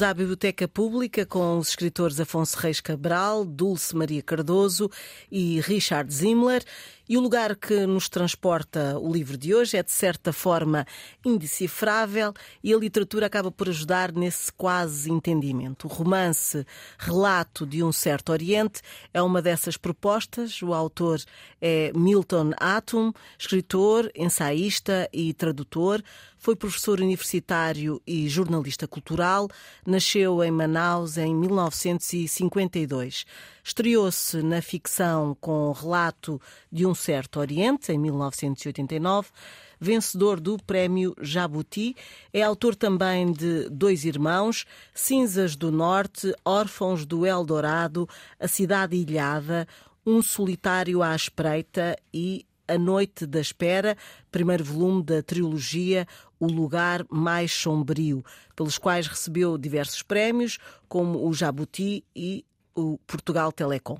Bem-vindos à Biblioteca Pública com os escritores Afonso Reis Cabral, Dulce Maria Cardoso e Richard Zimmler. E o lugar que nos transporta o livro de hoje é, de certa forma, indecifrável e a literatura acaba por ajudar nesse quase entendimento. O romance Relato de um Certo Oriente é uma dessas propostas. O autor é Milton Atum, escritor, ensaísta e tradutor. Foi professor universitário e jornalista cultural. Nasceu em Manaus em 1952. Estreou-se na ficção com Relato de um Certo Oriente, em 1989 vencedor do Prémio Jabuti. É autor também de Dois Irmãos, Cinzas do Norte, Órfãos do Eldorado, A Cidade Ilhada, Um Solitário à Espreita e A Noite da Espera, primeiro volume da trilogia O Lugar Mais Sombrio, pelos quais recebeu diversos prémios, como o Jabuti e o Portugal Telecom.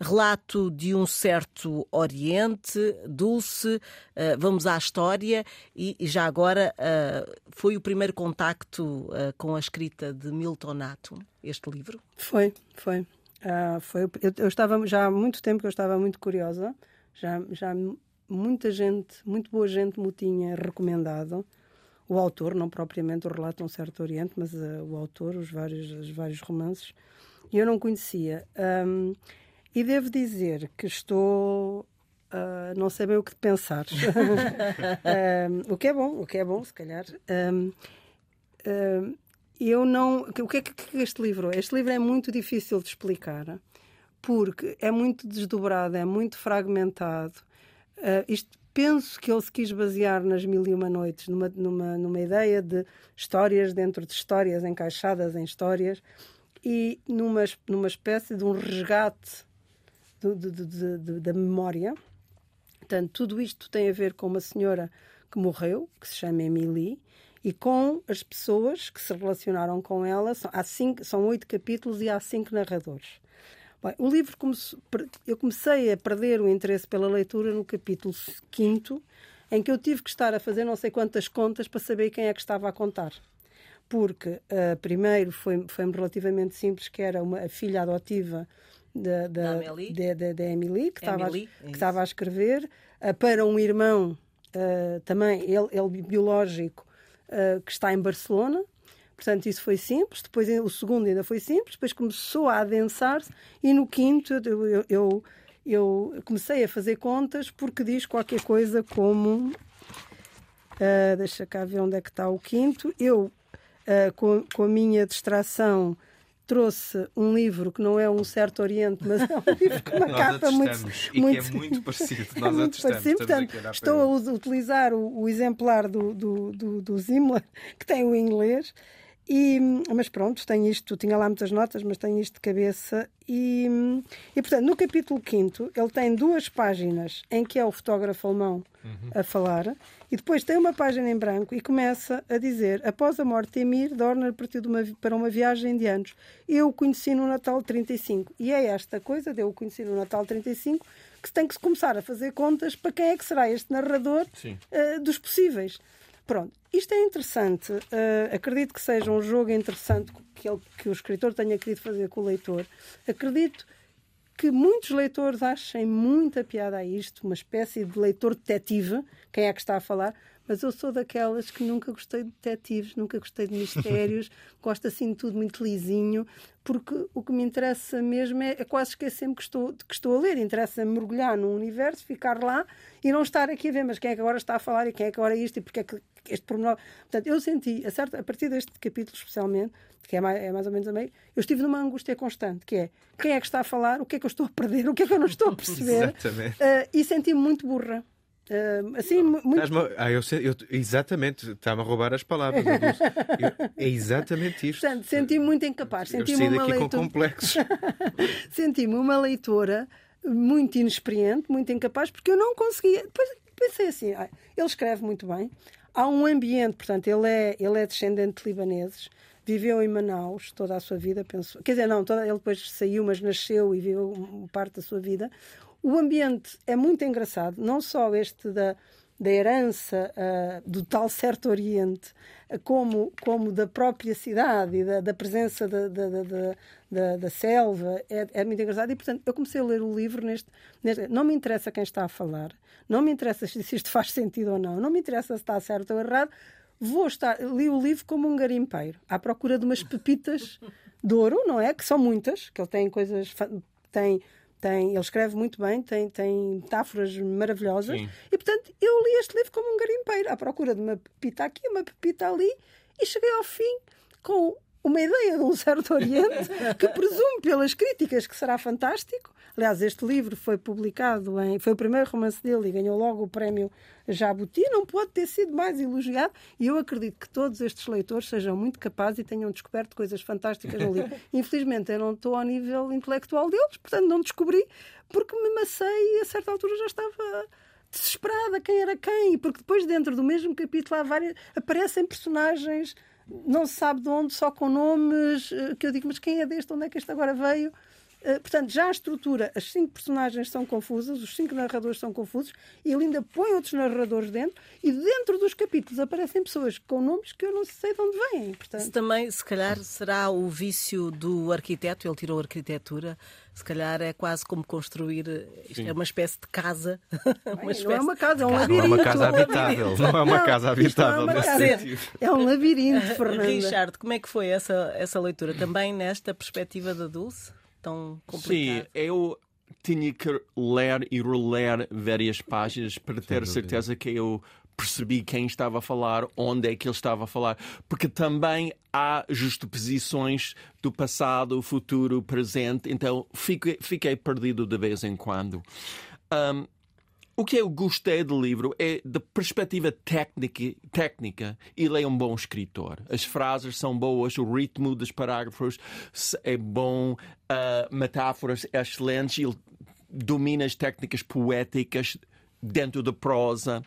Relato de um certo Oriente, Dulce, uh, vamos à história e, já agora uh, foi o primeiro contacto uh, com a escrita de Milton Nato, este livro? Foi, foi. foi eu, eu, estava já há muito tempo que eu estava muito curiosa, já, já muita gente, muito boa gente me tinha recomendado o autor, não propriamente o relato um certo Oriente, mas o autor, os vários, os vários romances eu não conhecia. Um, e devo dizer que estou Uh, não sei bem o que pensar. um, o que é bom, o que é bom, se calhar. Um, eu não. O que é que este livro é? Este livro é muito difícil de explicar porque é muito desdobrado, é muito fragmentado. Uh, isto penso que ele se quis basear nas Mil e Uma Noites, numa, numa, numa ideia de histórias dentro de histórias, encaixadas em histórias e numa, numa espécie de um resgate do, de, de, da memória. Portanto, tudo isto tem a ver com uma senhora que morreu, que se chama Emily, e com as pessoas que se relacionaram com ela. São, há cinco, são oito capítulos e há cinco narradores. Bem, o livro eu comecei a perder o interesse pela leitura no capítulo quinto, em que eu tive que estar a fazer não sei quantas contas para saber quem é que estava a contar porque uh, primeiro foi, foi relativamente simples, que era uma filha adotiva da, da, da, Emily, que, estava, a, que estava a escrever, uh, para um irmão uh, também, ele, ele biológico, que está em Barcelona. Portanto, isso foi simples. Depois, o segundo ainda foi simples. Depois começou a adensar-se. E no quinto, eu, eu, eu, comecei a fazer contas porque diz qualquer coisa como. Uh, deixa cá ver onde é que está o quinto. Eu uh, com, com a minha distração, trouxe um livro que não é um certo Oriente, mas é um livro com uma capa muito, muito, é muito parecido. Nós é muito parecido. Portanto, estou a utilizar o, o exemplar do, do, do, do Zimmler, que tem o inglês, e, mas pronto, tenho isto, tinha lá muitas notas, mas tenho isto de cabeça. E, e portanto, no capítulo 5, ele tem duas páginas em que é o fotógrafo alemão uhum. a falar, e depois tem uma página em branco e começa a dizer: Após a morte de Emir, Dorner partiu uma, para uma viagem de anos. Eu o conheci no Natal 35. E é esta coisa de eu o conheci no Natal 35 que se tem que começar a fazer contas para quem é que será este narrador uh, dos possíveis. Pronto, isto é interessante. Uh, acredito que seja um jogo interessante que, ele, que o escritor tenha querido fazer com o leitor. Acredito que muitos leitores achem muita piada a isto, uma espécie de leitor detetive, quem é que está a falar, mas eu sou daquelas que nunca gostei de detetives, nunca gostei de mistérios, gosto assim de tudo muito lisinho, porque o que me interessa mesmo é, é quase esquecer-me que estou, que estou a ler. Interessa-me mergulhar no universo, ficar lá e não estar aqui a ver, mas quem é que agora está a falar e quem é que agora é isto e porque é que este pormenor. Portanto, eu senti, a, certo, a partir deste capítulo especialmente, que é mais, é mais ou menos a meio, eu estive numa angústia constante, que é quem é que está a falar, o que é que eu estou a perder, o que é que eu não estou a perceber. Exatamente. Uh, e senti-me muito burra. Uh, assim, muito... ah, eu, eu, exatamente, está-me a roubar as palavras. Eu, é exatamente isto. Portanto, senti-me muito incapaz. Senti-me uma leitora... com complexos. senti-me uma leitora muito inexperiente, muito incapaz, porque eu não conseguia. Depois pensei assim: ah, ele escreve muito bem, há um ambiente, portanto, ele é, ele é descendente de libaneses, viveu em Manaus toda a sua vida, penso. Quer dizer, não, toda, ele depois saiu, mas nasceu e viveu parte da sua vida. O ambiente é muito engraçado, não só este da, da herança uh, do tal certo Oriente, como, como da própria cidade e da, da presença da, da, da, da selva, é, é, muito engraçado. E, portanto, eu comecei a ler o livro neste, neste, Não me interessa quem está a falar, não me interessa se isto faz sentido ou não, não me interessa se está certo ou errado. Vou estar, li o livro como um garimpeiro, à procura de umas pepitas de ouro, não é? Que são muitas, que ele tem coisas, tem tem, ele escreve muito bem, tem, tem metáforas maravilhosas. Sim. E, portanto, eu li este livro como um garimpeiro, à procura de uma pepita aqui, uma pepita ali, e cheguei ao fim com uma ideia de um certo Oriente que presumo pelas críticas que será fantástico. Aliás, este livro foi publicado em. foi o primeiro romance dele e ganhou logo o prémio Jabuti. Não pode ter sido mais elogiado. E eu acredito que todos estes leitores sejam muito capazes e tenham descoberto coisas fantásticas no livro. Infelizmente, eu não estou ao nível intelectual deles, portanto, não descobri, porque me macei e a certa altura já estava desesperada quem era quem, porque depois, dentro do mesmo capítulo, há várias, aparecem personagens não se sabe de onde, só com nomes, eh, que eu digo, mas quem é deste? Onde é que este agora veio? Eh, portanto, já a estrutura, as cinco personagens são confusas, os cinco narradores são confusos, e ele ainda põe outros narradores dentro, e dentro dos capítulos aparecem pessoas com nomes que eu não sei de onde vêm. Portanto... Se também, se calhar, será o vício do arquiteto, ele tirou a arquitetura, se calhar é quase como construir, isto é uma espécie de casa. uma espécie não é uma casa, é um labirinto. Não é uma casa habitável. Não é uma casa habitável. Não, é, uma casa. é um labirinto, Fernanda. Richard, como é que foi essa, essa leitura? Também nesta perspectiva da Dulce? tão complicado. Sim, eu tinha que ler e reler várias páginas para ter certeza que eu percebi quem estava a falar, onde é que ele estava a falar, porque também há justaposições do passado, futuro, presente, então fiquei, fiquei perdido de vez em quando. Um, o que eu gostei do livro é da perspectiva técnica, técnica ele é um bom escritor. As frases são boas, o ritmo dos parágrafos é bom, uh, metáforas excelentes, ele domina as técnicas poéticas dentro da prosa.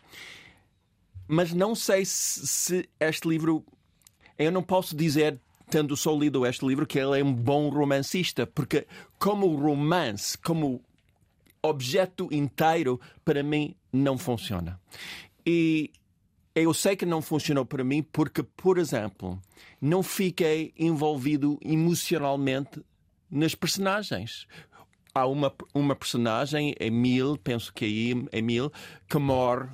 Mas não sei se, se este livro. Eu não posso dizer tendo só lido este livro, que ele é um bom romancista, porque como romance, como objeto inteiro, para mim, não funciona. E eu sei que não funcionou para mim porque, por exemplo, não fiquei envolvido emocionalmente nas personagens. Há uma, uma personagem, Emile, penso que é Emile, que morre,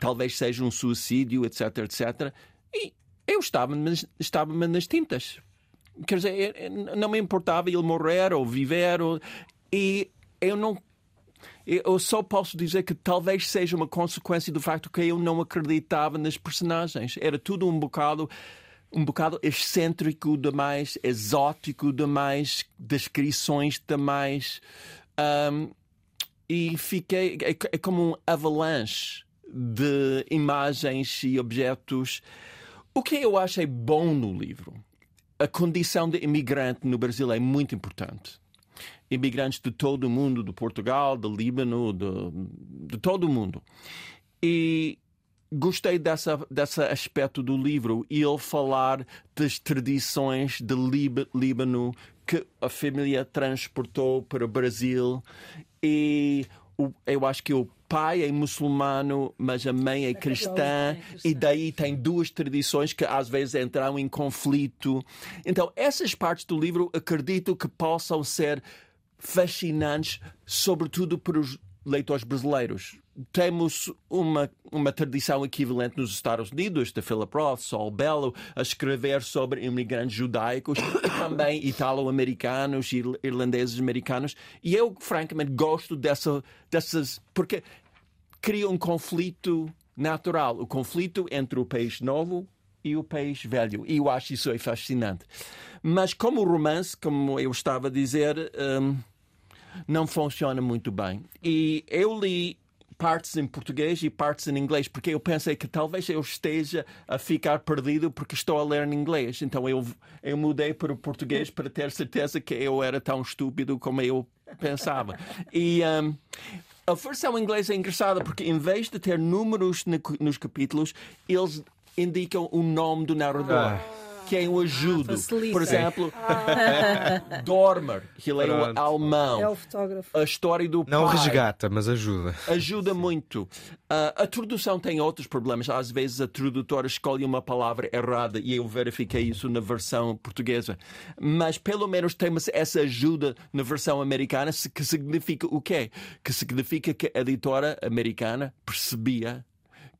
talvez seja um suicídio, etc, etc. E eu estava, estava nas tintas. Quer dizer, não me importava ele morrer ou viver. Ou... E eu não eu só posso dizer que talvez seja uma consequência do facto que eu não acreditava nas personagens. Era tudo um bocado um bocado excêntrico demais, exótico demais, descrições demais. Um, e fiquei. É, é, como um avalanche de imagens e objetos. O que eu achei bom no livro? A condição de imigrante no Brasil é muito importante imigrantes de todo o mundo, de Portugal, do Líbano, de, de todo o mundo. E gostei dessa, desse aspecto do livro e ele falar das tradições de Líbano que a família transportou para o Brasil e eu acho que o pai é muçulmano, mas a mãe é cristã, e daí tem duas tradições que às vezes entram em conflito. Então, essas partes do livro acredito que possam ser fascinantes, sobretudo para os leitores brasileiros. Temos uma, uma tradição equivalente nos Estados Unidos, de Philip Roth, Saul Bellow, a escrever sobre imigrantes judaicos e também italo-americanos e irlandeses americanos. E eu, francamente, gosto dessa, dessas. porque cria um conflito natural o conflito entre o país novo e o país velho. E eu acho isso é fascinante. Mas como romance, como eu estava a dizer. Um, não funciona muito bem. E eu li partes em português e partes em inglês, porque eu pensei que talvez eu esteja a ficar perdido porque estou a ler em inglês. Então eu, eu mudei para o português para ter certeza que eu era tão estúpido como eu pensava. E um, a versão em inglês é engraçada porque em vez de ter números nos capítulos, eles indicam o nome do narrador. Ah quem o ajude. facilita. Por exemplo, Dormer, que ele é alemão. É o fotógrafo. A história do Não pai resgata, mas ajuda. ajuda muito. Ah, a tradução tem outros problemas. Às vezes a tradutora escolhe uma palavra errada e eu verifiquei isso na versão portuguesa. Mas pelo menos temos essa ajuda na versão americana, que significa o quê? Que significa que a editora americana percebia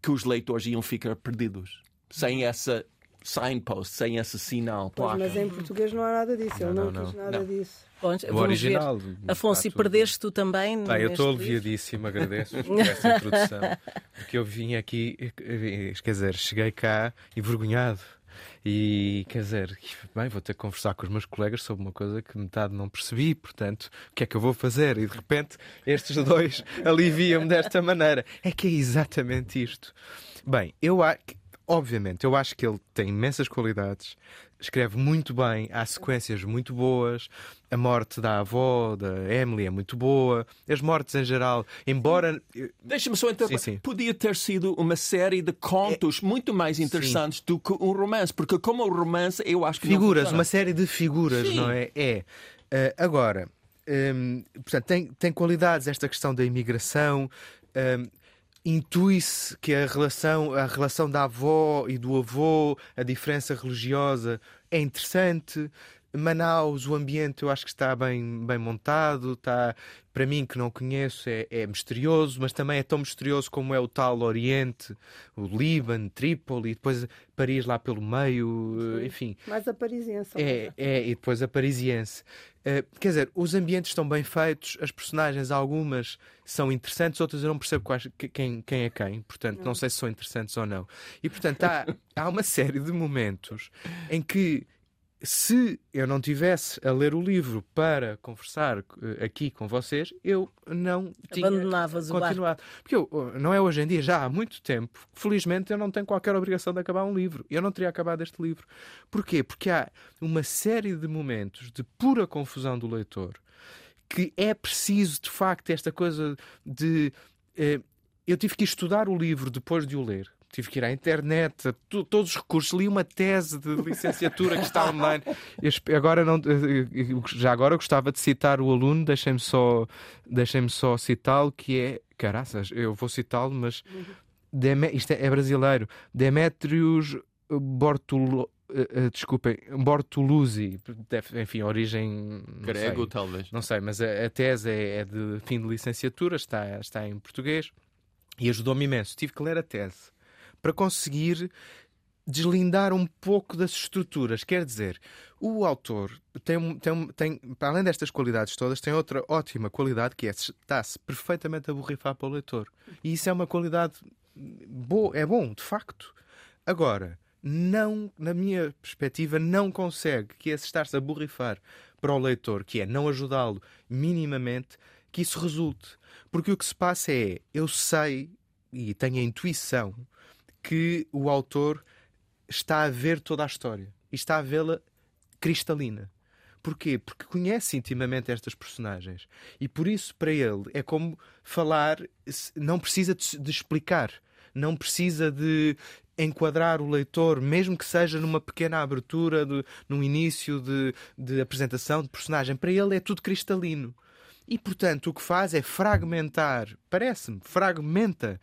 que os leitores iam ficar perdidos. Sem essa signpost, sem esse sinal, Pois, placa. mas em português não há nada disso. Ele não, não, quis não. nada Não. disso. Bom, O original. ver. Afonso, e perdeste tu também? Pá, eu estou aliviadíssimo, agradeço por essa introdução. Porque eu vim aqui, eh, quer dizer, cheguei cá envergonhado. E quer dizer, bem, vou ter que conversar com os meus colegas sobre uma coisa que metade não percebi, portanto, o que é que eu vou fazer? E de repente, estes dois aliviam-me desta maneira. É que é exatamente isto. Bem, eu acho. Obviamente, eu acho que ele tem imensas qualidades, escreve muito bem, há sequências muito boas, a morte da avó, da Emily, é muito boa, as mortes em geral, embora. Deixa-me só interromper. Sim, sim. Podia ter sido uma série de contos muito mais interessantes do que um romance, porque como um romance eu acho que Figuras, uma série de figuras, Sim. não é? É. Eh, agora, hum, portanto, tem, tem qualidades esta questão da imigração. hum, Intui-se que a relação, a relação da avó e do avô, a diferença religiosa é interessante. Manaus, o ambiente eu acho que está bem, bem montado, está, para mim que não conheço, é, é misterioso, mas também é tão misterioso como é o tal Oriente, o Líbano, Trípoli, e depois Paris lá pelo meio, eh, enfim. Mais a parisiense. É, é, e depois a parisiense. Eh, quer dizer, os ambientes estão bem feitos, as personagens, algumas são interessantes, outras eu não percebo quais, que- quem, quem é quem, portanto, não sei se são interessantes ou não. E portanto, há, há uma série de momentos em que. Se eu não tivesse a ler o livro para conversar eh, aqui com vocês, eu não tinha Abandonavas continuado. Porque eu, oh, não é hoje em dia, já há muito tempo, felizmente eu não tenho qualquer obrigação de acabar um livro. Eu não teria acabado este livro. Porquê? Porque há uma série de momentos de pura confusão do leitor que é preciso, de facto, esta coisa de. eh, eu tive que estudar o livro depois de o ler. Tive que ir à internet, a to- todos os recursos. Li uma tese de licenciatura que está online. Agora não, eh, eh, já agora gostava de citar o aluno, deixem-me só, deixem só citá-lo, que é. Caraças, eu vou citá-lo, mas. Deme- isto é, é brasileiro. Demetrius Bortolo. eh, desculpem, Bortoluzzi, enfim, origem Grego, talvez. Não sei, mas a, a tese é, é de fim de licenciatura, está, está em português e ajudou-me imenso. Tive que ler a tese para conseguir deslindar um pouco das estruturas. Quer dizer, o autor tem, tem, tem para além destas qualidades todas, tem outra ótima qualidade que é está-se perfeitamente a borrifar para o leitor. E isso é uma qualidade boa, é bom, de facto. Agora, não, na minha perspectiva, não consegue que esse estar-se a borrifar para o leitor, que é não ajudá-lo minimamente, que isso resulte. Porque o que se passa é, eu sei e tenho a intuição que o autor está a ver toda a história e está a vê-la cristalina. Porquê? Porque conhece intimamente estas personagens. E por isso, para ele, é como falar, não precisa de explicar, não precisa de enquadrar o leitor, mesmo que seja numa pequena abertura, de, num início de, de apresentação de personagem. Para ele é tudo cristalino. E, portanto, o que faz é fragmentar, parece-me, fragmenta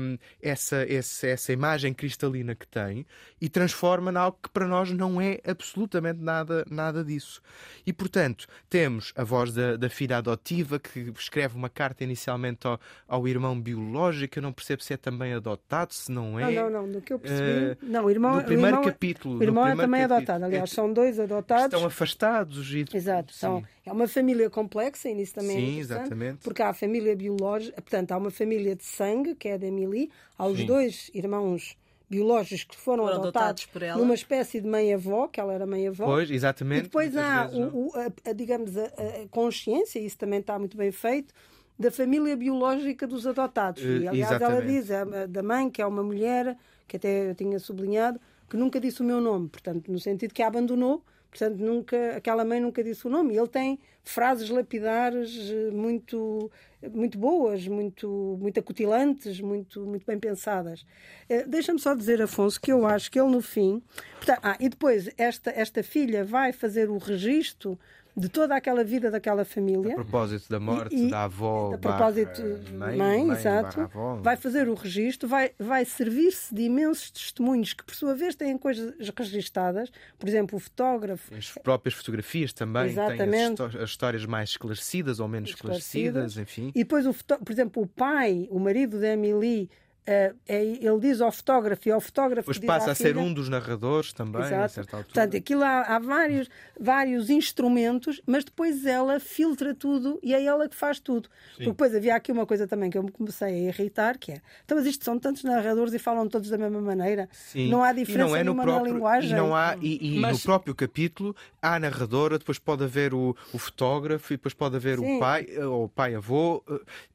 hum, essa, essa, essa imagem cristalina que tem e transforma em algo que para nós não é absolutamente nada, nada disso. E, portanto, temos a voz da, da filha adotiva que escreve uma carta inicialmente ao, ao irmão biológico. Eu não percebo se é também adotado, se não é. Não, não, não. Do que eu percebi. Eh, não, o irmão, no primeiro o irmão, capítulo. o irmão é também capítulo. adotado. Aliás, É- são dois adotados. estão afastados. E... Exato, são, é uma família complexa e nisso também é Sim, interessante, exatamente. porque há a família biológica, portanto, há uma família de sangue, que é da Emily, há os Sim. dois irmãos biológicos que foram, Foram adotados, por ela. numa espécie de mãe-avó, que ela era mãe-avó. Pois, E exatamente. depois muitas há, vezes, não? o, o- a, a, digamos, a, a consciência, isso também está muito bem feito, da família biológica dos adotados. E, Eh, aliás, ela exatamente. diz, a- a da mãe, que é uma mulher, que até eu tinha sublinhado, que nunca disse o meu nome, portanto, no sentido que a abandonou, portanto, nunca, aquela mãe nunca disse o nome. Ele tem frases lapidares eh, muito muito boas, muito, muito acutilantes, muito, muito bem pensadas. Eh, Deixa-me só dizer, Afonso, que eu acho que ele no fim. Portanto, ah, e depois esta, esta filha vai fazer o registro de toda aquela vida daquela família. A propósito da morte E- da avó. A propósito, barra mãe, mãe, exato, barra avó. vai fazer o registro, vai, vai servir-se de imensos testemunhos que, por sua vez, têm coisas registadas. Por exemplo, o fotógrafo. As próprias fotografias também têm as, Exatamente. as histórias mais esclarecidas ou menos Esclarecidas. esclarecidas, enfim. E depois, o por exemplo, o pai, o marido da Emily, é- ele diz ao fotógrafo e ao fotógrafo Depois diz passa à a ser um dos narradores também, a Exato. certa altura. Portanto, aquilo há, há vários, vários instrumentos, mas depois ela filtra tudo e é ela que faz tudo. Porque depois havia aqui uma coisa também que eu me comecei a irritar, que é, então, mas isto são tantos narradores e falam todos da mesma maneira. Sim. Não há E diferença não é no nenhuma próprio, na linguagem. E, não há, e, e Mas- no próprio capítulo há a narradora, depois pode haver o, o fotógrafo e depois pode haver Sim. o pai ou o pai-avô.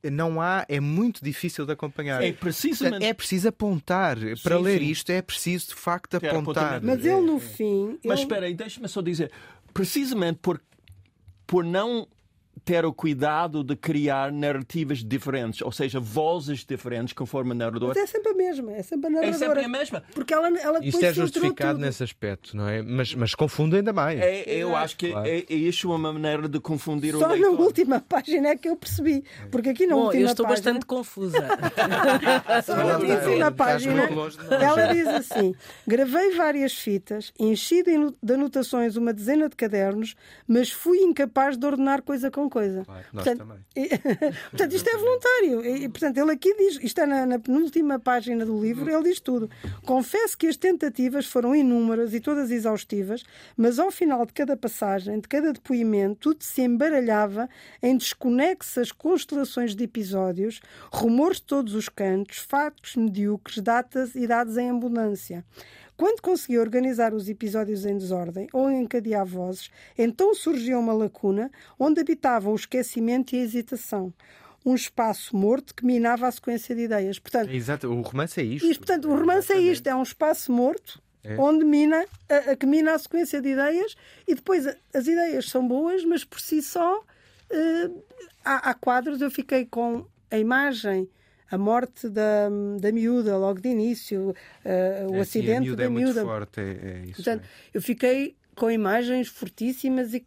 Eh, Não há, é muito difícil de acompanhar. É precisamente. É preciso apontar. Para Sim, ler sim. isto é preciso de facto Ter apontar. Mas ele, no fim. Mas ele- espera aí, deixa-me só dizer. Precisamente por, por não ter o cuidado de criar narrativas diferentes, ou seja, vozes diferentes conforme a narrador. Mas é sempre a mesma, é sempre a É narradora. sempre a mesma. Porque ela, ela Isto é justificado tudo. nesse aspecto, não é? Mas, mas confunde ainda mais. É, eu acho que Claro. é, é isso uma maneira de confundir o Só na leitor. última página é que eu percebi. Porque aqui na Bom, última eu estou página. bastante confusa. Só na última página, ela diz assim: gravei várias fitas, enchi de anotações uma dezena de cadernos, mas fui incapaz de ordenar coisa com coisa. Claro, nós portanto, também. portanto, isto é voluntário. E, e, portanto, ele aqui diz, isto é na, na penúltima página do livro, ele diz tudo. Confesso que as tentativas foram inúmeras e todas exaustivas, mas ao final de cada passagem, de cada depoimento, tudo se embaralhava em desconexas constelações de episódios, rumores de todos os cantos, factos medíocres, datas e dados em abundância. Quando conseguia organizar os episódios em desordem ou encadear vozes, então surgia uma lacuna onde habitavam o esquecimento e a hesitação. Um espaço morto que minava a sequência de ideias. Portanto, É Exato, o romance é isto. isto, portanto, o romance é isto: é um espaço morto É. onde mina a, a que mina a sequência de ideias e depois as ideias são boas, mas por si só eh, há, há quadros. Eu fiquei com a imagem. A morte da, da miúda logo de início, eh, o É, sim, a acidente miúda da é muito miúda. forte, é, é isso. Portanto, é. eu fiquei com imagens fortíssimas e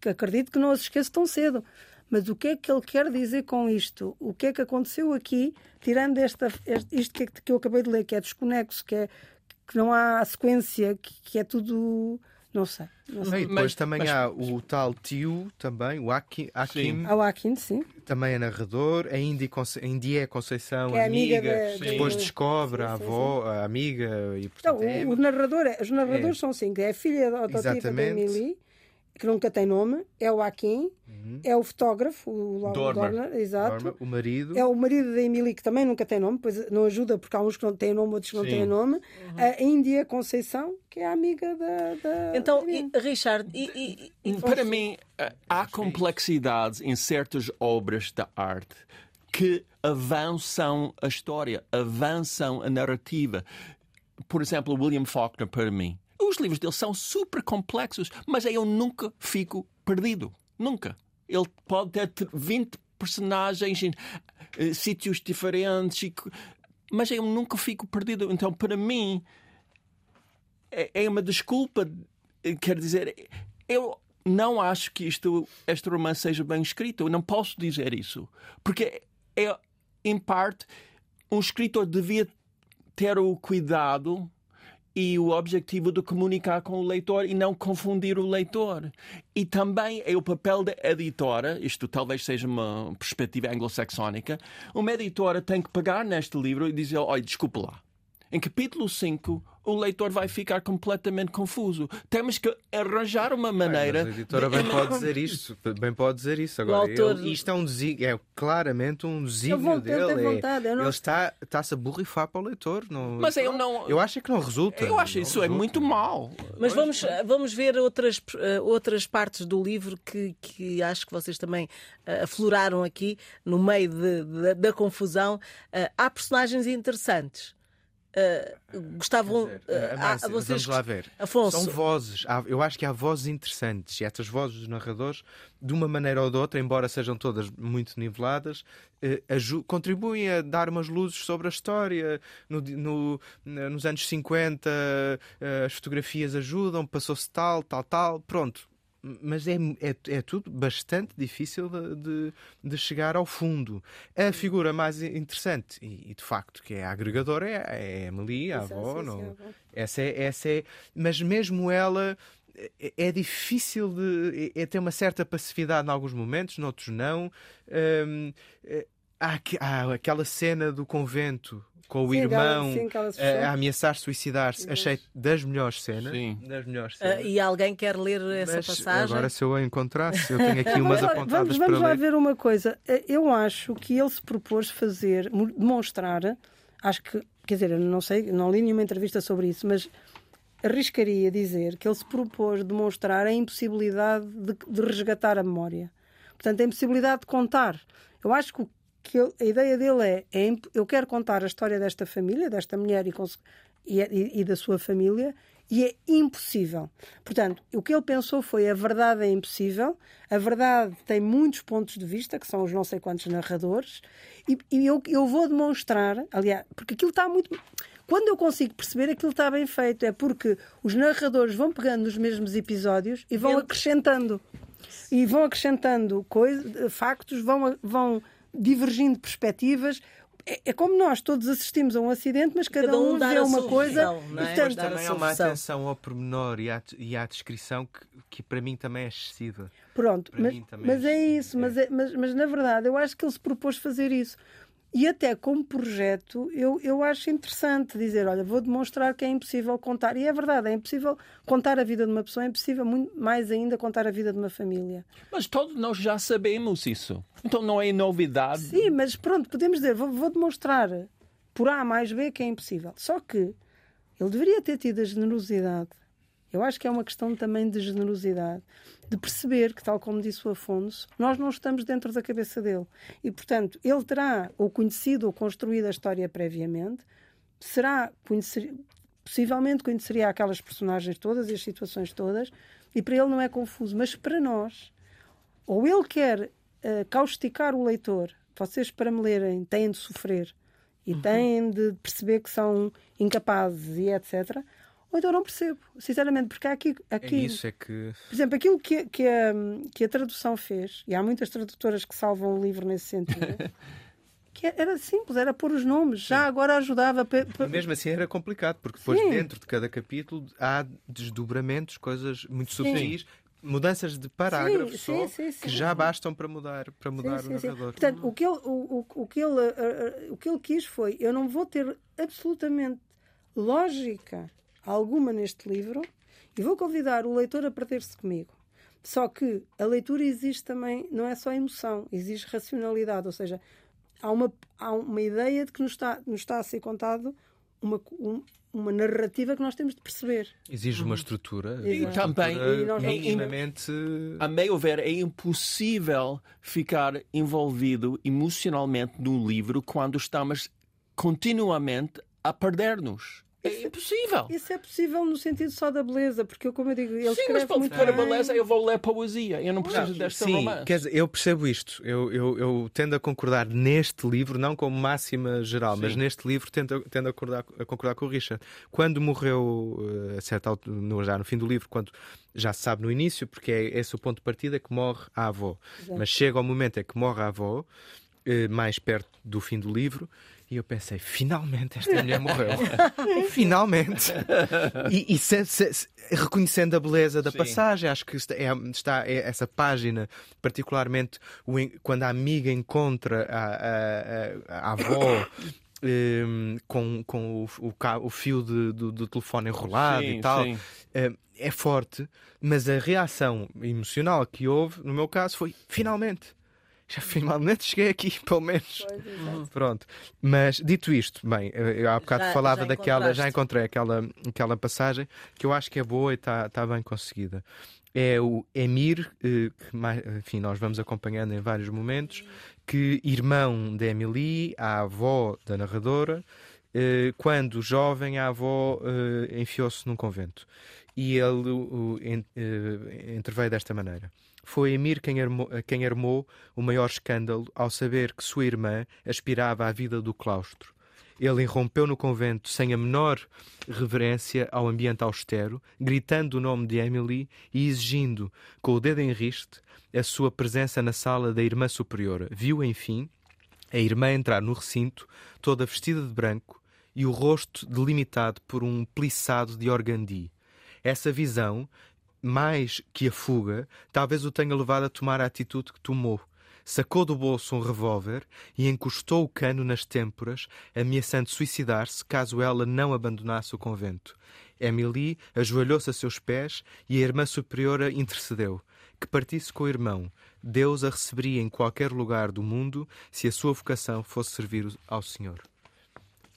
que, acredito que não as esqueço tão cedo. Mas o que é que ele quer dizer com isto? O que é que aconteceu aqui, tirando esta, este- isto que, é- que eu acabei de ler, que é desconexo, que, é, que não há sequência, que, que é tudo. Não sei. Não sei. E depois Mas- também mas- há o tal tio, também, o Hakim, Hakim Ao Akin, sim. também é narrador, a Indy, Conce... a Indy é Conceição, Que é amiga amiga, da- Sim. depois descobre Sim, a sim, avó, a amiga, e Então, portanto é... o, o narrador, é- os narradores são cinco. É a filha adotiva da Exatamente. Emily, que nunca tem nome, é o Akin, é o fotógrafo, o Lau- Dormer. Dormer, exato. Norma, o marido, É o marido da Emily, que também nunca tem nome, pois não ajuda, porque há uns que não têm nome, outros que não Sim. têm nome. A Índia Conceição, que é a amiga da. da Então, da e- Richard, e, e- e- Para mim, eh, há complexidades em certas obras da arte que avançam a história, avançam a narrativa. Por exemplo, William Faulkner, para mim. Os livros dele são super complexos, mas eu nunca fico perdido. Nunca. Ele pode ter t- 20 personagens em eh, sítios diferentes, co- mas eu nunca fico perdido. Então, para mim, é, é uma desculpa. eh, Quer dizer, eu não acho que isto, este romance seja bem escrito. Eu não posso dizer isso. Porque, é, em parte, um escritor devia ter o cuidado e o objetivo de comunicar com o leitor e não confundir o leitor. E também é o papel da editora, isto talvez seja uma perspectiva anglo-saxónica, uma editora tem que pegar neste livro e dizer, olha, desculpe lá. Em capítulo 5, o leitor vai ficar completamente confuso. Temos que arranjar uma maneira. Mas a editora de- bem pode dizer isso, bem pode dizer isso. Agora, autor- ele- isto é um desígnio, é claramente um desígnio dele. é- vontade, não- Ele está, está-se a borrifar para o leitor. Não, Mas eu não- Eu acho é que não resulta. Eu acho Não isso é resulta. muito mau. mas vamos, vamos ver outras, eh, outras partes do livro que, que acho que vocês também eh, afloraram aqui no meio de- de- da confusão. Eh, há personagens interessantes. Uh, gostavam. Dizer, uh, mas, vocês, vamos lá ver. Afonso. São vozes. Eu acho que há vozes interessantes. E essas vozes dos narradores, de uma maneira ou de outra, embora sejam todas muito niveladas, uh, contribuem a dar umas luzes sobre a história. No, no, nos anos 50, as fotografias ajudam, passou-se tal, tal, tal. Pronto mas é, é, é, tudo bastante difícil de, de, chegar ao fundo. A figura mais interessante, e, e de facto, que é a agregadora, é, é a Emily, a avó. Não, essa, é, essa é. Mas mesmo ela. É, é difícil de. É, é ter uma certa passividade em alguns momentos, noutros não. Hum, é, há, há aquela cena do convento com o sim, irmão sim, a, a, ameaçar suicidar-se. Achei das melhores cenas. Sim. Das melhores cenas. Uh, e alguém quer ler essa Mas passagem? Agora, se eu a encontrasse, eu tenho aqui umas apontadas vamos, vamos para lá ler. ver uma coisa. Eh, eu acho que ele se propôs fazer, demonstrar, acho que, quer dizer, eu não sei, não li nenhuma entrevista sobre isso, mas arriscaria dizer que ele se propôs demonstrar a impossibilidade de, de resgatar a memória. Portanto, a impossibilidade de contar. Eu acho que o que a ideia dele é, é, eu quero contar a história desta família, desta mulher e, e, e, da sua família, e é impossível. Portanto, o que ele pensou foi a verdade é impossível, a verdade tem muitos pontos de vista, que são os não sei quantos narradores, e, e eu, eu vou demonstrar, aliás, porque aquilo está muito. Quando eu consigo perceber aquilo está bem feito, é porque os narradores vão pegando os mesmos episódios e vão acrescentando. E vão acrescentando coisas, factos, vão, vão divergindo perspectivas. É, é, como nós todos assistimos a um acidente, mas cada, cada um, um vê uma coisa. Não é? e, portanto, também há uma atenção ao pormenor e à, e à descrição que, que para mim também é excessiva. Pronto, para mas, mas é, é isso. Mas, é, mas, mas na verdade eu acho que ele se propôs fazer isso. E até como projeto, eu, eu acho interessante dizer: olha, vou demonstrar que é impossível contar. E é verdade, é impossível contar a vida de uma pessoa, é impossível muito mais ainda contar a vida de uma família. Mas todos nós já sabemos isso. Então não é novidade. Sim, mas pronto, podemos dizer: vou, vou demonstrar por A mais B que é impossível. Só que ele deveria ter tido a generosidade. Eu acho que é uma questão também de generosidade de perceber que, tal como disse o Afonso, nós não estamos dentro da cabeça dele. E, portanto, ele terá ou conhecido ou construído a história previamente, será conhecer, possivelmente conheceria aquelas personagens todas e as situações todas, e para ele não é confuso. Mas para nós, ou ele quer uh, causticar o leitor, vocês para me lerem têm de sofrer e uhum. têm de perceber que são incapazes e etc ou então não percebo, sinceramente, porque há aqui. aqui é isso, é que. Por exemplo, aquilo que, que, a, que a tradução fez, e há muitas tradutoras que salvam o livro nesse sentido. que era simples, era pôr os nomes, já agora ajudava. E mesmo assim era complicado, porque depois Sim. dentro de cada capítulo há desdobramentos, coisas muito subtis, mudanças de parágrafo sim, sim, sim, que já bastam para mudar, para mudar o narrador. Portanto, o que, ele, o, o, que ele, o que ele quis foi: eu não vou ter absolutamente lógica alguma neste livro e vou convidar o leitor a perder-se comigo. Só que a leitura exige também, não é só emoção, exige racionalidade, ou seja, há uma, há uma ideia de que nos está, nos está a ser contado uma, um, uma narrativa que nós temos de perceber. Exige uma estrutura. E também, minimamente... a meu ver, é impossível ficar envolvido emocionalmente num livro quando estamos continuamente a perder-nos. É impossível. Isso é possível no sentido só da beleza, porque eu, como eu digo, ele Sim, mas para muito a beleza eu vou ler poesia. Eu não preciso não, desta sim, romance. Quer dizer, eu percebo isto. Eu, eu, eu, tendo a concordar neste livro, não como máxima geral, sim. mas neste livro tendo, tendo a, concordar, a concordar com o Richard. Quando morreu, eh, a certa altura, já no fim do livro, quando já se sabe no início, porque é esse o ponto de partida que morre a avó. Exato. Mas chega ao momento em que morre a avó, eh, mais perto do fim do livro, e eu pensei, finalmente esta mulher morreu. finalmente. E, e se, se, se, reconhecendo a beleza da Sim. passagem, acho que está, é, está é essa página, particularmente o, quando a amiga encontra a, a, a, a avó. Um, com, com o, o, o fio de, do, do, telefone enrolado sim, e tal, um, ehm, é forte, mas a reação emocional que houve, no meu caso, foi finalmente já finalmente cheguei aqui, pelo menos. Pois, Pronto. Mas dito isto, bem, eu há bocado já, falava já daquela, já encontrei aquela, aquela passagem que eu acho que é boa e está tá bem conseguida. É o Emir, eh, que enfim, nós vamos acompanhando em vários momentos, que irmão da Emily, a avó da narradora, eh, quando jovem a avó eh, enfiou-se num convento. E ele o, eh, interveio desta maneira. Foi Emir quem armou, quem armou o maior escândalo ao saber que sua irmã aspirava à vida do claustro. Ele irrompeu no convento sem a menor reverência ao ambiente austero, gritando o nome de Emily e exigindo, com o dedo em riste, a sua presença na sala da irmã superiora. Viu, enfim, a irmã entrar no recinto, toda vestida de branco e o rosto delimitado por um plissado de organdi. Essa visão, mais que a fuga, talvez o tenha levado a tomar a atitude que tomou. Sacou do bolso um revólver e encostou o cano nas têmporas, ameaçando suicidar-se caso ela não abandonasse o convento. Emily ajoelhou-se a seus pés e a irmã superiora intercedeu que partisse com o irmão. Deus a receberia em qualquer lugar do mundo se a sua vocação fosse servir ao Senhor.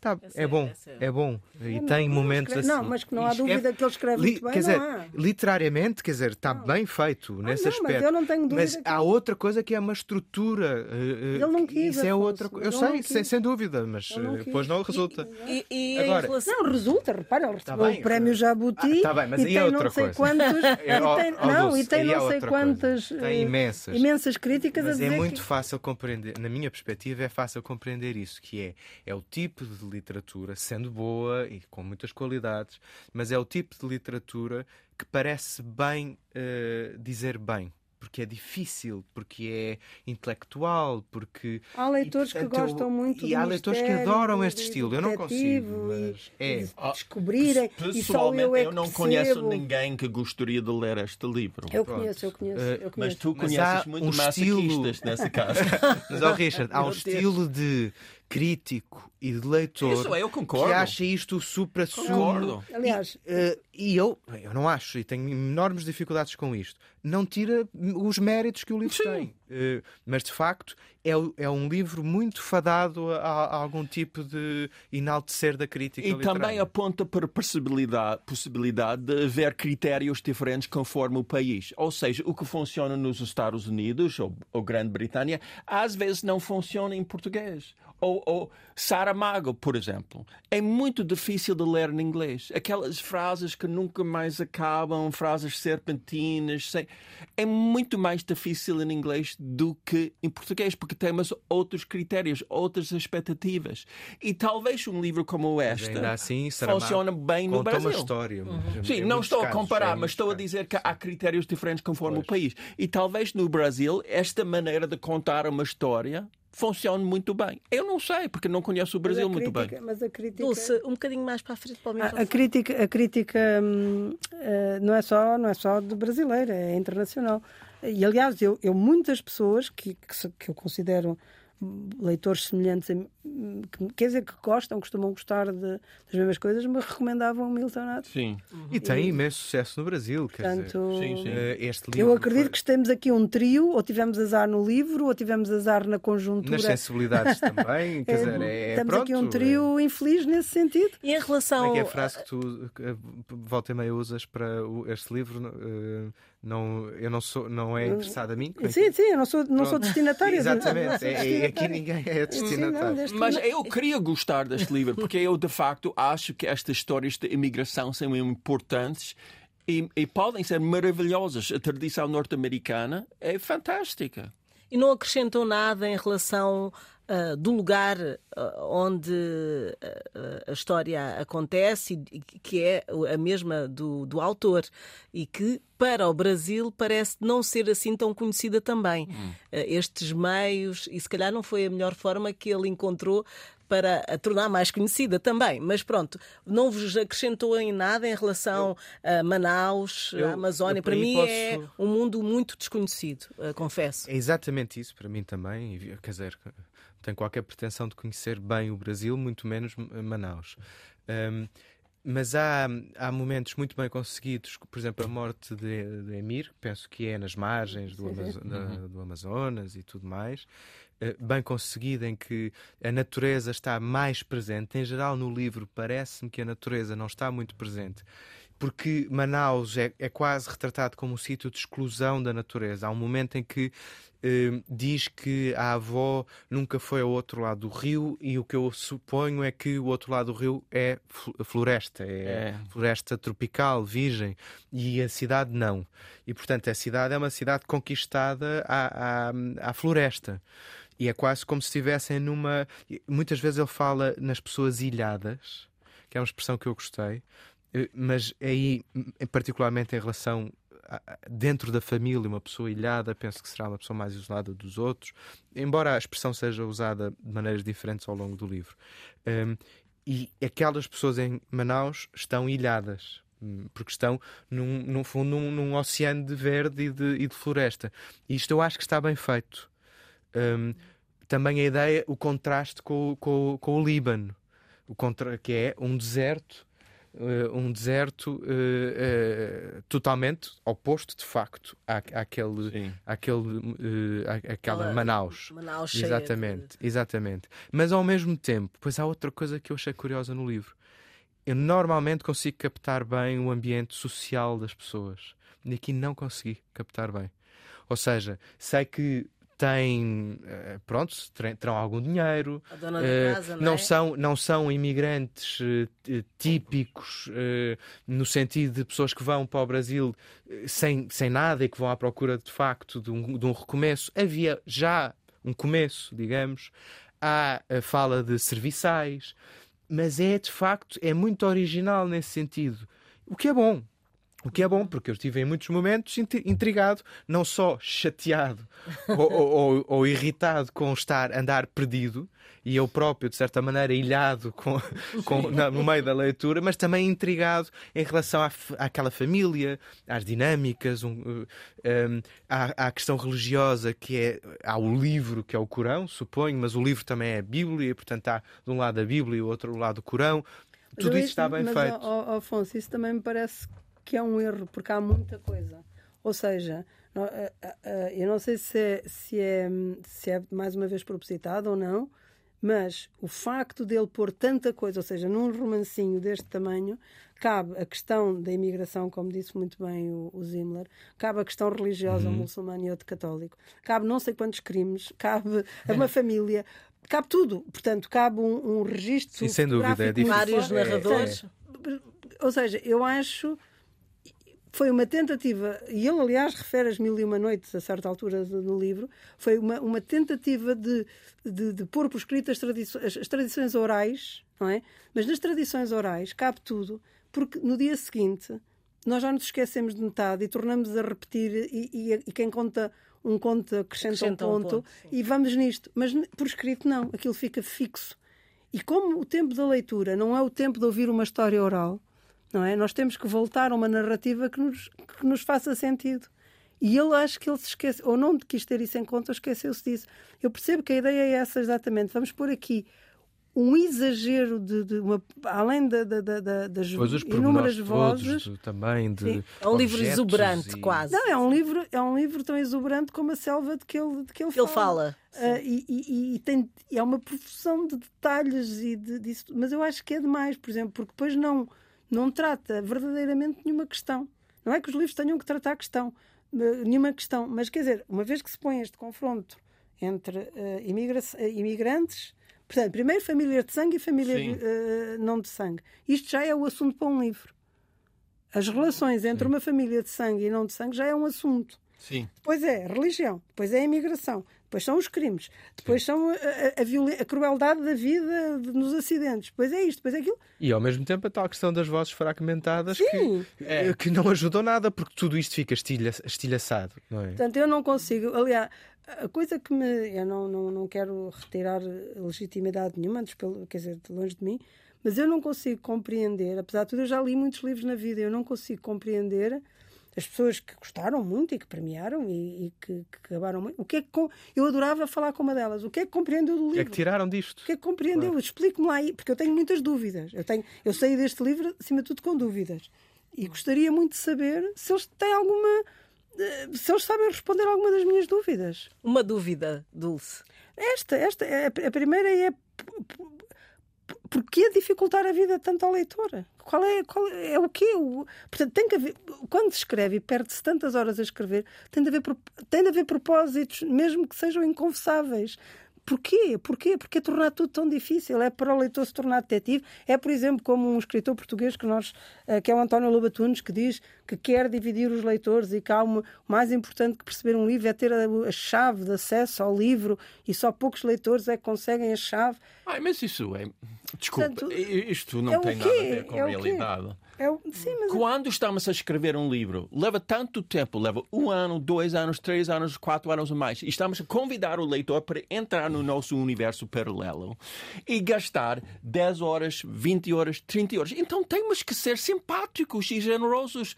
Tá, é, é bom, é bom. E não, tem não momentos assim. Não, mas que não há dúvida que ele escreve li, muito bem, quer dizer, não há. literariamente, quer dizer, está bem feito nesse não, aspecto. Mas eu não tenho dúvida. Mas que... há outra coisa que é uma estrutura. Ele não quis, Isso é outra coisa. Eu sei, sem, sem dúvida, mas Ele não eh, depois não resulta. E, e Agora- em relação... Não, resulta, repara, ele recebeu bem, o prémio Jabuti Ah, tá bem, mas e aí tem é outra não sei coisa. É, e não, e tem é não sei quantas. Tem eh, imensas. imensas críticas a Mas dizer é muito fácil compreender, na minha perspectiva, é fácil compreender isso, que é, é o tipo de literatura, sendo boa e com muitas qualidades, mas é o tipo de literatura que parece bem eh, dizer bem. Porque é difícil, porque é intelectual, porque. Há leitores e, portanto, que gostam eu- muito E do há leitores que adoram do- este estilo. Eu não consigo, e- mas é. e descobrirem. E só Pessoalmente, eu é que eu não percebo. conheço ninguém que gostaria de ler este livro. Eu Pronto. conheço, eu conheço. Eh, eu Mas conheço. tu Mas conheces há muito um estilo- masoquistas nessa casa. Mas, ó, Richard, há um estilo de crítico e de leitor Isso é, eu concordo. que acha isto o supra-sumo. Concordo. Aliás, Eh, e eu, eu não acho, e tenho enormes dificuldades com isto, não tira os méritos que o livro Sim. tem. Eh, mas, de facto, é, é um livro muito fadado a, a algum tipo de enaltecer da crítica E literária. também aponta para a possibilidade, possibilidade de haver critérios diferentes conforme o país. Ou seja, o que funciona nos Estados Unidos ou, ou Grã-Bretanha, às vezes não funciona em português. Ou, ou Saramago, por exemplo. É muito difícil de ler em inglês. Aquelas frases que nunca mais acabam, frases serpentinas. Sem... É muito mais difícil em inglês do que em português, porque temos outros critérios, outras expectativas. E talvez um livro como Mas este ainda assim, Saramago funciona bem no Brasil. uma história. em Sim, não estou a casos, comparar, em mas estou a casos. dizer que há critérios diferentes conforme Pois. o país. E talvez no Brasil esta maneira de contar uma história funcione muito bem. Eu não sei, porque não conheço o mas a Brasil muito crítica- bem. Mas a crítica. Dulce, um bocadinho mais para a frente para o A, microfone. a crítica, a crítica hum, eh, não, é só, não é só de brasileira, é internacional. E, aliás, eu, eu muitas pessoas que, que, que eu considero leitores semelhantes, a mim, que, quer dizer, que gostam, costumam gostar de- das mesmas coisas, me recomendavam o Milton Atos. Sim. E tem imenso sucesso no Brasil. Quer dizer, Portanto, Sim, sim. eh, este livro eu acredito foi- que temos aqui um trio, ou tivemos azar no livro, ou tivemos azar na conjuntura. nas sensibilidades também. Quer dizer, é, é temos pronto, aqui um trio infeliz nesse sentido. E em Como relação. é que é a frase que tu eh, volta e meia usas para este livro? eh, não, eu não sou, não é interessado a mim? Como é que- Sim, sim, eu não sou, não sou destinatária. Exatamente. Sou É, é, aqui destinatária. ninguém é Sim, não, destinatário. deste- Mas eu queria gostar deste livro, porque eu de facto acho que estas histórias de imigração são importantes e, e podem ser maravilhosas. A tradição norte-americana é fantástica. E não acrescentou nada em relação ah, do lugar ah, onde ah, a história acontece, e que é a mesma do, do autor, e que para o Brasil parece não ser assim tão conhecida também. Ah, estes meios, e se calhar não foi a melhor forma que ele encontrou para a tornar mais conhecida também. Mas pronto, não vos acrescentou em nada em relação a Manaus, eu- a Amazónia. eu Para mim posso- é um mundo muito desconhecido, confesso. É exatamente isso para mim também. Quer dizer, tenho qualquer pretensão de conhecer bem o Brasil, muito menos Manaus. Ahm, mas há, há momentos muito bem conseguidos, por exemplo, a morte de, de Emir, penso que é nas margens do, Amazo- da- do Amazonas e tudo mais, eh, bem conseguida, em que a natureza está mais presente. Em geral, no livro, parece-me que a natureza não está muito presente. Porque Manaus é, é quase retratado como um sítio de exclusão da natureza. Há um momento em que eh, diz que a avó nunca foi ao outro lado do rio e o que eu suponho é que o outro lado do rio é floresta, é, é. floresta tropical, virgem, e a cidade não. E portanto a cidade é uma cidade conquistada à, à, à floresta. E é quase como se estivessem numa. Muitas vezes ele fala nas pessoas ilhadas, que é uma expressão que eu gostei, mas aí, particularmente em relação dentro da família, uma pessoa ilhada, penso que será uma pessoa mais isolada dos outros, embora a expressão seja usada de maneiras diferentes ao longo do livro. Um, e aquelas pessoas em Manaus estão ilhadas, hum, porque estão, num, fundo, num, num, oceano de verde e de, e de, floresta. E isto eu acho que está bem feito. Um, também a ideia, o contraste com, com, com o Líbano, o contra, que é um deserto uh, um deserto uh, uh, totalmente oposto, de facto, à, àquele, àquele, à, àquela Manaus. Manaus exatamente, de... exatamente. Mas ao mesmo tempo, pois há outra coisa que eu achei curiosa no livro. Eu normalmente consigo captar bem o ambiente social das pessoas. E aqui não consegui captar bem. Ou seja, sei que têm, eh, pronto, terão algum dinheiro, uh, casa, não, é? são não são imigrantes uh, típicos no sentido de pessoas que vão para o Brasil sem, sem nada e que vão à procura de facto de um, de um recomeço. Havia já um começo, digamos. Há a fala de serviçais, mas é de facto é muito original nesse sentido, o que é bom. O que é bom, porque eu estive em muitos momentos intrigado, não só chateado ou, ou, ou, irritado com estar andar perdido e eu próprio, de certa maneira, ilhado com, com, no meio da leitura, mas também intrigado em relação à, àquela família, às dinâmicas, um, um, à, à, questão religiosa que é. Há o livro, que é o Corão, suponho, mas o livro também é a Bíblia, portanto há de um lado a Bíblia e do outro lado o Corão. Tudo isso está bem mas, feito. Mas, Afonso, isso também me parece que é um erro, porque há muita coisa. Ou seja, eh, eh, eh, eu não sei se é, se é, se é mais uma vez propositado ou não, mas o facto dele pôr tanta coisa, ou seja, num romancinho deste tamanho, cabe a questão da imigração, como disse muito bem o, o Zimler, cabe a questão religiosa, uhum. muçulmano e outro católico, cabe não sei quantos crimes, cabe a uma família, cabe tudo. Portanto, cabe um, um registro. Sim, sem dúvida, é difícil. Vários narradores. Ou seja, eu acho foi uma tentativa, e ele, aliás, refere as Mil e Uma Noites a certa altura do, livro, foi uma, uma tentativa de, de, de pôr por escrito as, tradições, as tradições orais, não é? Mas nas tradições orais cabe tudo, porque no dia seguinte nós já nos esquecemos de metade e tornamos a repetir, e, e, e quem conta um conto acrescenta, acrescenta um ponto, um ponto e vamos nisto. Mas por escrito, não, aquilo fica fixo. E como o tempo da leitura não é o tempo de ouvir uma história oral, não é? Nós temos que voltar a uma narrativa que nos, que nos faça sentido. E ele acho que ele se esquece, ou não quis ter isso em conta, esqueceu-se disso. Eu percebo que a ideia é essa exatamente. Vamos pôr aqui um exagero de, de uma, além da, da, da, das inúmeras vozes todos, também de é um livro exuberante e... quase não é um livro é um livro tão exuberante como a selva de que ele de que ele, ele fala, fala. Uh, e, e, e, tem é uma profusão de detalhes e de, disso mas eu acho que é demais por exemplo porque depois não não trata verdadeiramente nenhuma questão. Não é que os livros tenham que tratar a questão, eh, nenhuma questão, mas quer dizer, uma vez que se põe este confronto entre uh, imigra imigrantes, portanto, primeiro família de sangue e família uh, não de sangue, isto já é o assunto para um livro. As relações entre Sim. uma família de sangue e não de sangue já é um assunto. Sim. Depois é religião, depois é a imigração, depois são os crimes, depois Sim. são a, a, a, crueldade da vida de, nos acidentes, depois é isto, depois é aquilo. E ao mesmo tempo a tal questão das vozes fragmentadas que, é. que não ajudou nada, porque tudo isto fica estilha, estilhaçado, não é? Portanto, eu não consigo, aliás, a coisa que me. Eu não, não, não quero retirar legitimidade nenhuma, antes pelo, quer dizer, de longe de mim, mas eu não consigo compreender, apesar de tudo, eu já li muitos livros na vida, eu não consigo compreender as pessoas que gostaram muito e que premiaram e, e que, que, acabaram muito. O que é que eu adorava falar com uma delas. O que é que compreendeu do livro? O que é que tiraram disto? O que é que compreendeu? Claro. Explique-me lá aí, porque eu tenho muitas dúvidas. Eu tenho, eu saí deste livro acima de tudo com dúvidas e gostaria muito de saber se eles têm alguma eh, se eles sabem responder alguma das minhas dúvidas. Uma dúvida, Dulce. Esta, esta, a primeira é porquê dificultar a vida tanto ao leitor? Qual é, qual é, é o quê? O, portanto, tem que haver, quando se escreve e perde-se tantas horas a escrever, tem de, haver, tem de haver propósitos, mesmo que sejam inconfessáveis. Porquê? Porquê? Porque é tornar tudo tão difícil. É para o leitor se tornar detetive. É, por exemplo, como um escritor português que, nós, eh, que é o António Lobatunes, que diz que quer dividir os leitores e que há uma, o mais importante que perceber um livro é ter a, a, chave de acesso ao livro e só poucos leitores é que conseguem a chave. Ai, mas isso é. Desculpa, Portanto, isto não é tem nada a ver com é realidade. É o... Sim, mas... Quando estamos a escrever um livro, leva tanto tempo, leva um ano, dois anos, três anos, quatro anos ou mais, estamos a convidar o leitor para entrar no nosso universo paralelo e gastar 10 horas, 20 horas, 30 horas. Então temos que ser simpáticos e generosos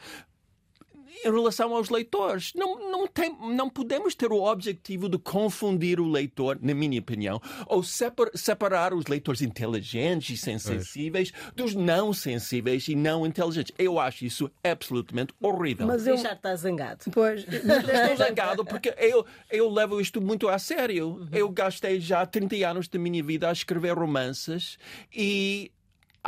em relação aos leitores. Não, não, tem, não podemos ter o objetivo de confundir o leitor, na minha opinião, ou separ, separar os leitores inteligentes e sensíveis dos não sensíveis e não inteligentes. Eu acho isso absolutamente horrível. Mas eu... já está zangado. Pois. Estou zangado porque eu, eu levo isto muito a sério. Uhum. Eu gastei já 30 anos da minha vida a escrever romances e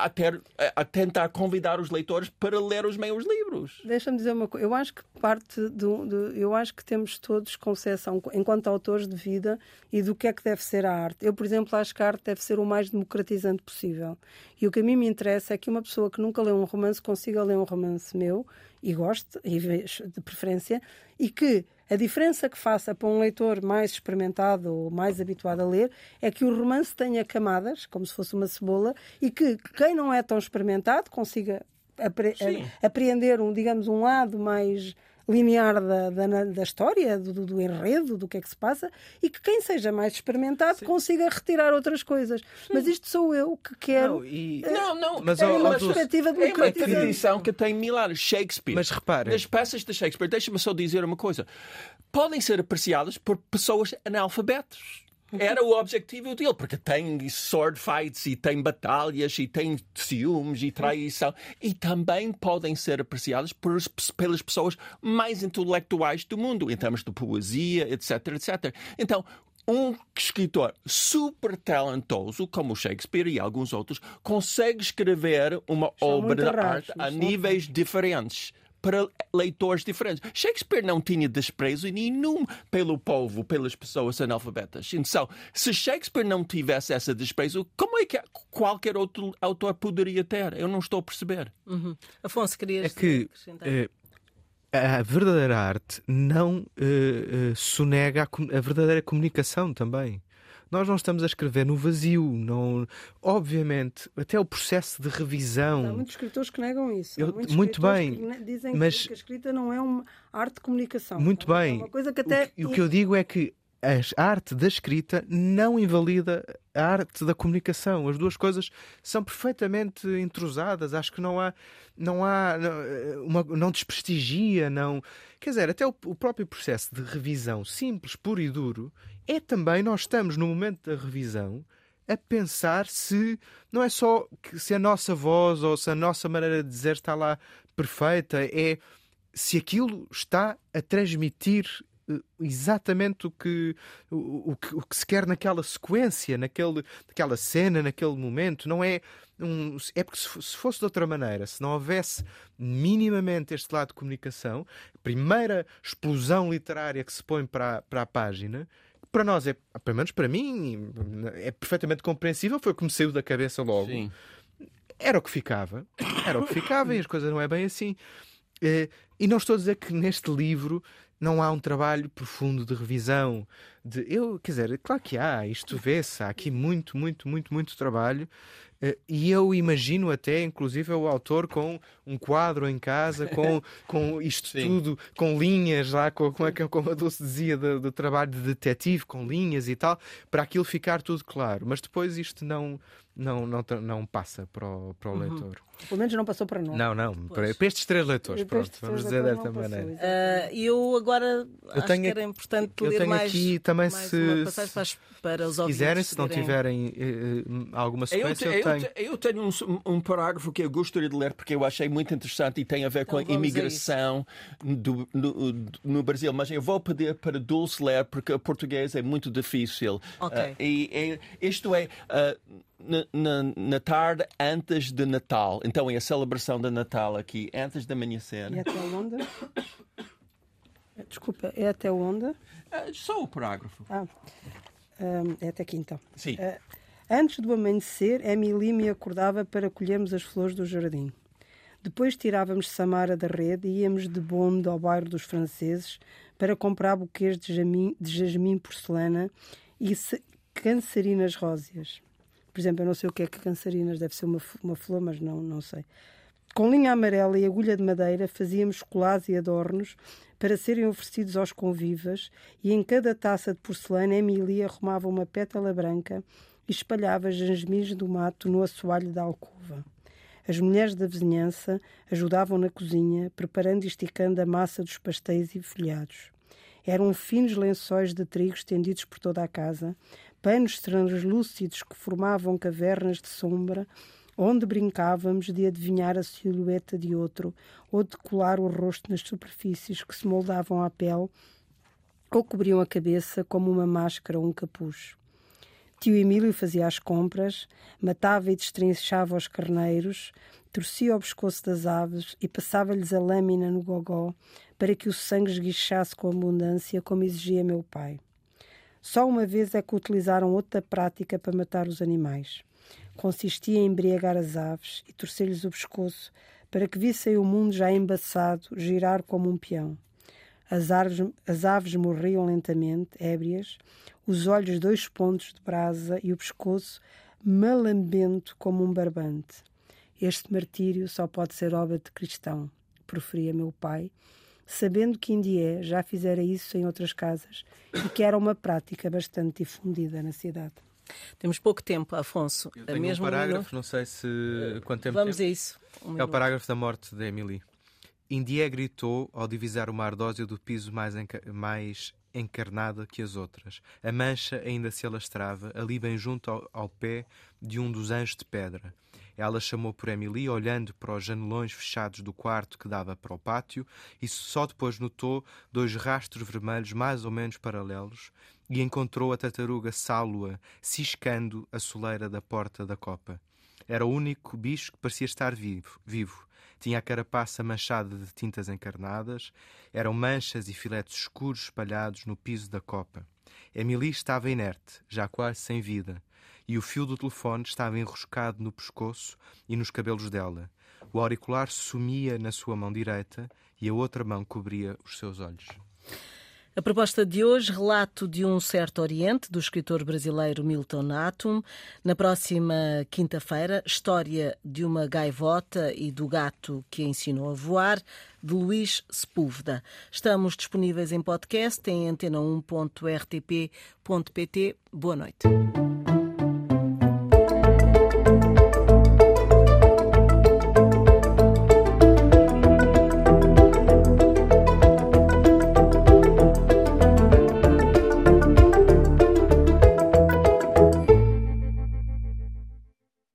a, ter, a tentar convidar os leitores para ler os meus livros. Deixa-me dizer uma coisa. Eu acho que parte do, do, eu acho que temos todos concepção enquanto autores de vida e do que é que deve ser a arte. Eu, por exemplo, acho que a arte deve ser o mais democratizante possível. E o que a mim me interessa é que uma pessoa que nunca leu um romance consiga ler um romance meu e goste, e de preferência, e que a diferença que faça para um leitor mais experimentado ou mais habituado a ler é que o romance tenha camadas, como se fosse uma cebola, e que quem não é tão experimentado consiga apre apreender um, digamos, um lado mais linear da, da, da história, do, do, enredo, do que é que se passa, e que quem seja mais experimentado Sim. consiga retirar outras coisas. Sim. Mas isto sou eu que quero. Não, e... uh, não, não. Mas, é uma perspectiva de É uma tradição que tem mil anos. Shakespeare. Mas repare. As peças de Shakespeare, deixa-me só dizer uma coisa, podem ser apreciadas por pessoas analfabetas. Era o objetivo dele, porque tem sword fights e tem batalhas e tem ciúmes e traição. E também podem ser apreciadas por, pelas pessoas mais intelectuais do mundo, em termos de poesia, etc, etc. Então, um escritor super talentoso, como Shakespeare e alguns outros, consegue escrever uma São obra de arte a níveis diferentes para leitores diferentes. Shakespeare não tinha desprezo nenhum pelo povo, pelas pessoas analfabetas. Então, se Shakespeare não tivesse esse desprezo, como é que qualquer outro autor poderia ter? Eu não estou a perceber. Uhum. Afonso, querias é que, uh, a verdadeira arte não uh, uh, sonega a, a verdadeira comunicação também. Nós não estamos a escrever no vazio, não. Obviamente, até o processo de revisão. Há muitos escritores que negam isso. Eu, muito bem, que dizem mas que a escrita não é uma arte de comunicação. Muito bem. É uma coisa que até... o, o que eu digo é que a arte da escrita não invalida a arte da comunicação. As duas coisas são perfeitamente intrusadas. Acho que não há, não há, uma, não desprestigia, não. Quer dizer, até o, o próprio processo de revisão simples, puro e duro, é também nós estamos no momento da revisão a pensar se não é só que se a nossa voz ou se a nossa maneira de dizer está lá perfeita, é se aquilo está a transmitir eh, exatamente o que, o, o, que, o que se quer naquela sequência, naquele, naquela cena, naquele momento. Não é um, é porque se, se fosse de outra maneira, se não houvesse minimamente este lado de comunicação, a primeira explosão literária que se põe para, para a página para nós é, pelo menos para mim, é perfeitamente compreensível, foi o que me saiu da cabeça logo. Sim. Era o que ficava, era o que ficava e as coisas não é bem assim. Eh, e não estou a dizer que neste livro não há um trabalho profundo de revisão. De, eu, quer dizer, claro que há, isto vê-se, há aqui muito, muito, muito, muito trabalho. Uh, e eu imagino até, inclusive, o autor com um quadro em casa, com, com isto Sim. tudo, com linhas lá, com, como, é, como a Dulce dizia, do, do, trabalho de detetive, com linhas e tal, para aquilo ficar tudo claro. Mas depois isto não, não, não, não passa para o, para o uhum. leitor. Pelo menos não passou para nós. Não, não, para, para, estes três leitores, pronto, vamos dizer desta maneira. Uh, eu agora eu acho tenho, que era importante eu ler tenho mais, aqui também mais se, para, para os se quiserem, se não tiverem uh, alguma sequência, eu, eu, eu tenho. Eu tenho um, um, parágrafo que eu gostaria de ler porque eu achei muito interessante e tem a ver com então, a imigração do, no, no, Brasil. Mas eu vou pedir para Dulce ler porque o português é muito difícil. Okay. Uh, e, e, isto é. Uh, na, na, na, tarde antes de Natal. Então é a celebração de Natal aqui, antes de amanhecer. E até onde? Desculpa, é até onde? Uh, só o parágrafo. Ah, é até aqui então. Sim. Antes do amanhecer, Emily me acordava para colhermos as flores do jardim. Depois tirávamos Samara da rede e íamos de bonde ao bairro dos franceses para comprar buquês de jasmim, de jasmim porcelana e cancerinas róseas. Por exemplo, eu não sei o que é que cancerinas, deve ser uma, uma flor, mas não, não sei. Com linha amarela e agulha de madeira fazíamos colares e adornos para serem oferecidos aos convivas e em cada taça de porcelana Emília arrumava uma pétala branca e espalhava jasmins do mato no assoalho da alcova. As mulheres da vizinhança ajudavam na cozinha, preparando e esticando a massa dos pastéis e folhados. Eram finos lençóis de trigo estendidos por toda a casa, panos translúcidos que formavam cavernas de sombra, onde brincávamos de adivinhar a silhueta de outro ou de colar o rosto nas superfícies que se moldavam à pele ou cobriam a cabeça como uma máscara ou um capuz. Tio Emílio fazia as compras, matava e destrinchava os carneiros, torcia o pescoço das aves e passava-lhes a lâmina no gogó para que o sangue esguichasse com abundância, como exigia meu pai. Só uma vez é que utilizaram outra prática para matar os animais. Consistia em embriagar as aves e torcer-lhes o pescoço para que vissem o mundo já embaçado girar como um peão. As, aves, as aves morriam lentamente, ébrias, os olhos dois pontos de brasa e o pescoço malambento como um barbante. Este martírio só pode ser obra de cristão, proferia meu pai, sabendo que Indié já fizera isso em outras casas e que era uma prática bastante difundida na cidade. Temos pouco tempo, Afonso. Eu tenho mesmo um parágrafo, não sei se quanto tempo Vamos tempo. a isso. Um é o parágrafo da morte de Emily. Indié gritou ao divisar uma ardósia do piso mais, enca mais encarnada que as outras. A mancha ainda se alastrava, ali bem junto ao, ao pé de um dos anjos de pedra. Ela chamou por Emily, olhando para os janelões fechados do quarto que dava para o pátio, e só depois notou dois rastros vermelhos mais ou menos paralelos e encontrou a tartaruga Sálua ciscando a soleira da porta da copa. Era o único bicho que parecia estar vivo. vivo. Tinha a carapaça manchada de tintas encarnadas, eram manchas e filetes escuros espalhados no piso da copa. Emily estava inerte, já quase sem vida e o fio do telefone estava enroscado no pescoço e nos cabelos dela. O auricular sumia na sua mão direita e a outra mão cobria os seus olhos. A proposta de hoje, relato de um certo Oriente, do escritor brasileiro Milton Atum. Na próxima quinta-feira, história de uma gaivota e do gato que a ensinou a voar, de Luís Sepúlveda. Estamos disponíveis em podcast em antena1.rtp.pt. Boa noite.